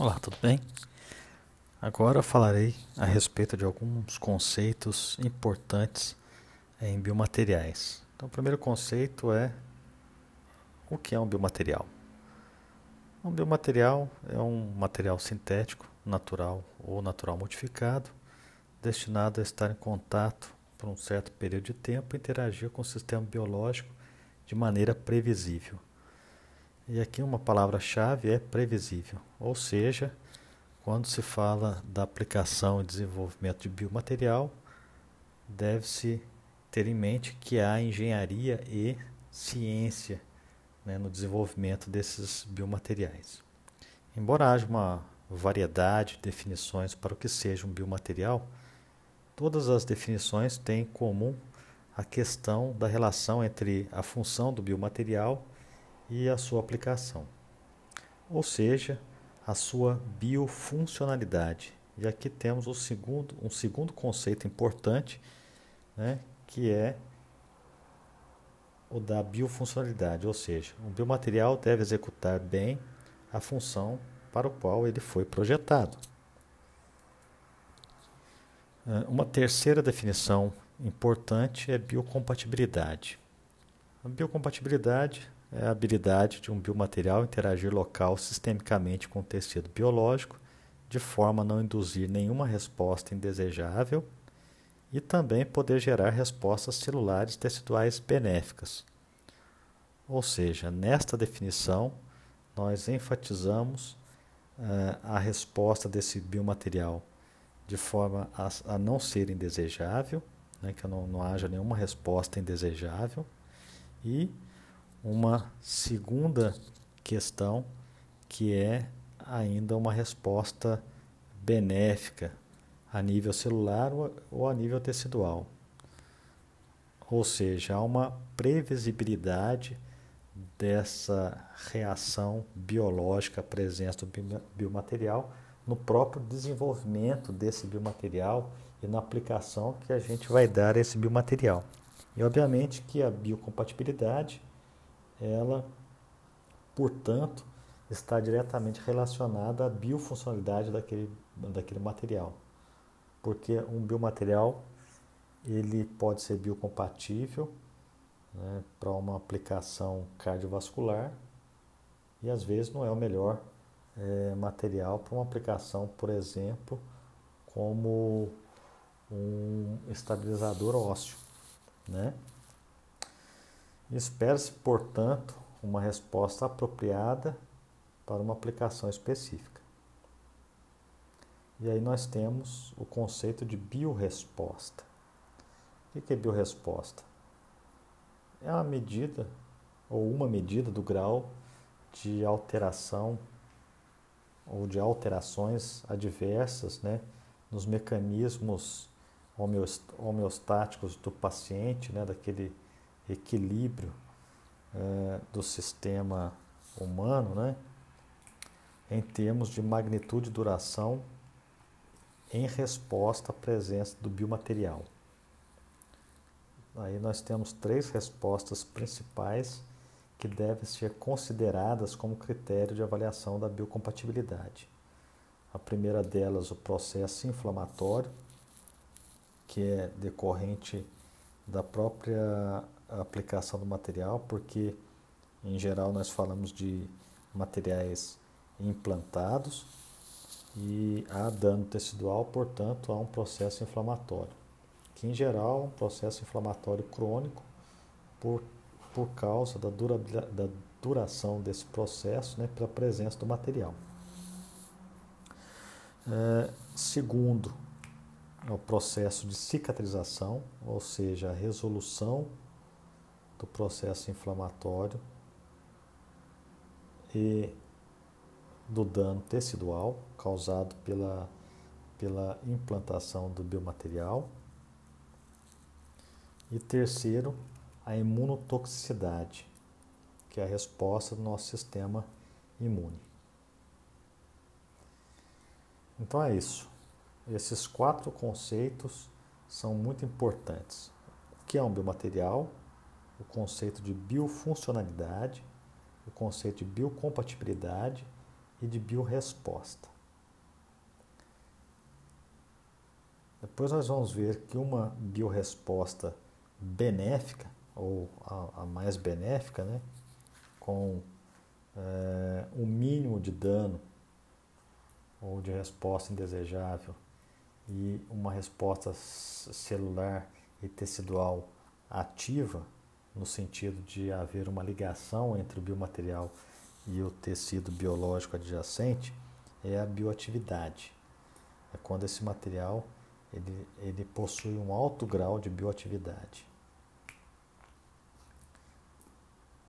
Olá, tudo bem? Agora falarei a respeito de alguns conceitos importantes em biomateriais. Então, o primeiro conceito é o que é um biomaterial? Um biomaterial é um material sintético, natural ou natural modificado, destinado a estar em contato por um certo período de tempo e interagir com o sistema biológico de maneira previsível. E aqui uma palavra-chave é previsível, ou seja, quando se fala da aplicação e desenvolvimento de biomaterial, deve-se ter em mente que há engenharia e ciência né, no desenvolvimento desses biomateriais. Embora haja uma variedade de definições para o que seja um biomaterial, todas as definições têm em comum a questão da relação entre a função do biomaterial e a sua aplicação, ou seja, a sua biofuncionalidade. E aqui temos o segundo, um segundo conceito importante, né, que é o da biofuncionalidade, ou seja, um biomaterial deve executar bem a função para o qual ele foi projetado. Uma terceira definição importante é biocompatibilidade. A biocompatibilidade é a habilidade de um biomaterial interagir local sistemicamente com o tecido biológico, de forma a não induzir nenhuma resposta indesejável e também poder gerar respostas celulares teciduais benéficas. Ou seja, nesta definição, nós enfatizamos uh, a resposta desse biomaterial de forma a, a não ser indesejável, né, que não, não haja nenhuma resposta indesejável, e uma segunda questão que é ainda uma resposta benéfica a nível celular ou a nível tecidual. Ou seja, há uma previsibilidade dessa reação biológica presença do biomaterial no próprio desenvolvimento desse biomaterial e na aplicação que a gente vai dar a esse biomaterial. E obviamente que a biocompatibilidade ela, portanto, está diretamente relacionada à biofuncionalidade daquele, daquele material. Porque um biomaterial ele pode ser biocompatível né, para uma aplicação cardiovascular e às vezes não é o melhor é, material para uma aplicação, por exemplo, como um estabilizador ósseo. Né? Espera-se, portanto, uma resposta apropriada para uma aplicação específica. E aí nós temos o conceito de biorresposta. O que é biorresposta? É uma medida ou uma medida do grau de alteração ou de alterações adversas né, nos mecanismos homeostáticos do paciente, né, daquele equilíbrio é, do sistema humano, né, em termos de magnitude e duração em resposta à presença do biomaterial. Aí nós temos três respostas principais que devem ser consideradas como critério de avaliação da biocompatibilidade. A primeira delas, o processo inflamatório, que é decorrente da própria aplicação do material, porque em geral nós falamos de materiais implantados e há dano tecidual, portanto, há um processo inflamatório, que em geral é um processo inflamatório crônico por, por causa da, da duração desse processo, né, pela presença do material. É, segundo, é o processo de cicatrização, ou seja, a resolução do processo inflamatório e do dano tecidual causado pela, pela implantação do biomaterial. E terceiro, a imunotoxicidade, que é a resposta do nosso sistema imune. Então é isso. Esses quatro conceitos são muito importantes. O que é um biomaterial? O conceito de biofuncionalidade, o conceito de biocompatibilidade e de biorresposta. Depois nós vamos ver que uma biorresposta benéfica, ou a, a mais benéfica, né, com é, o mínimo de dano ou de resposta indesejável e uma resposta celular e tecidual ativa, no sentido de haver uma ligação entre o biomaterial e o tecido biológico adjacente, é a bioatividade. É quando esse material ele, ele possui um alto grau de bioatividade.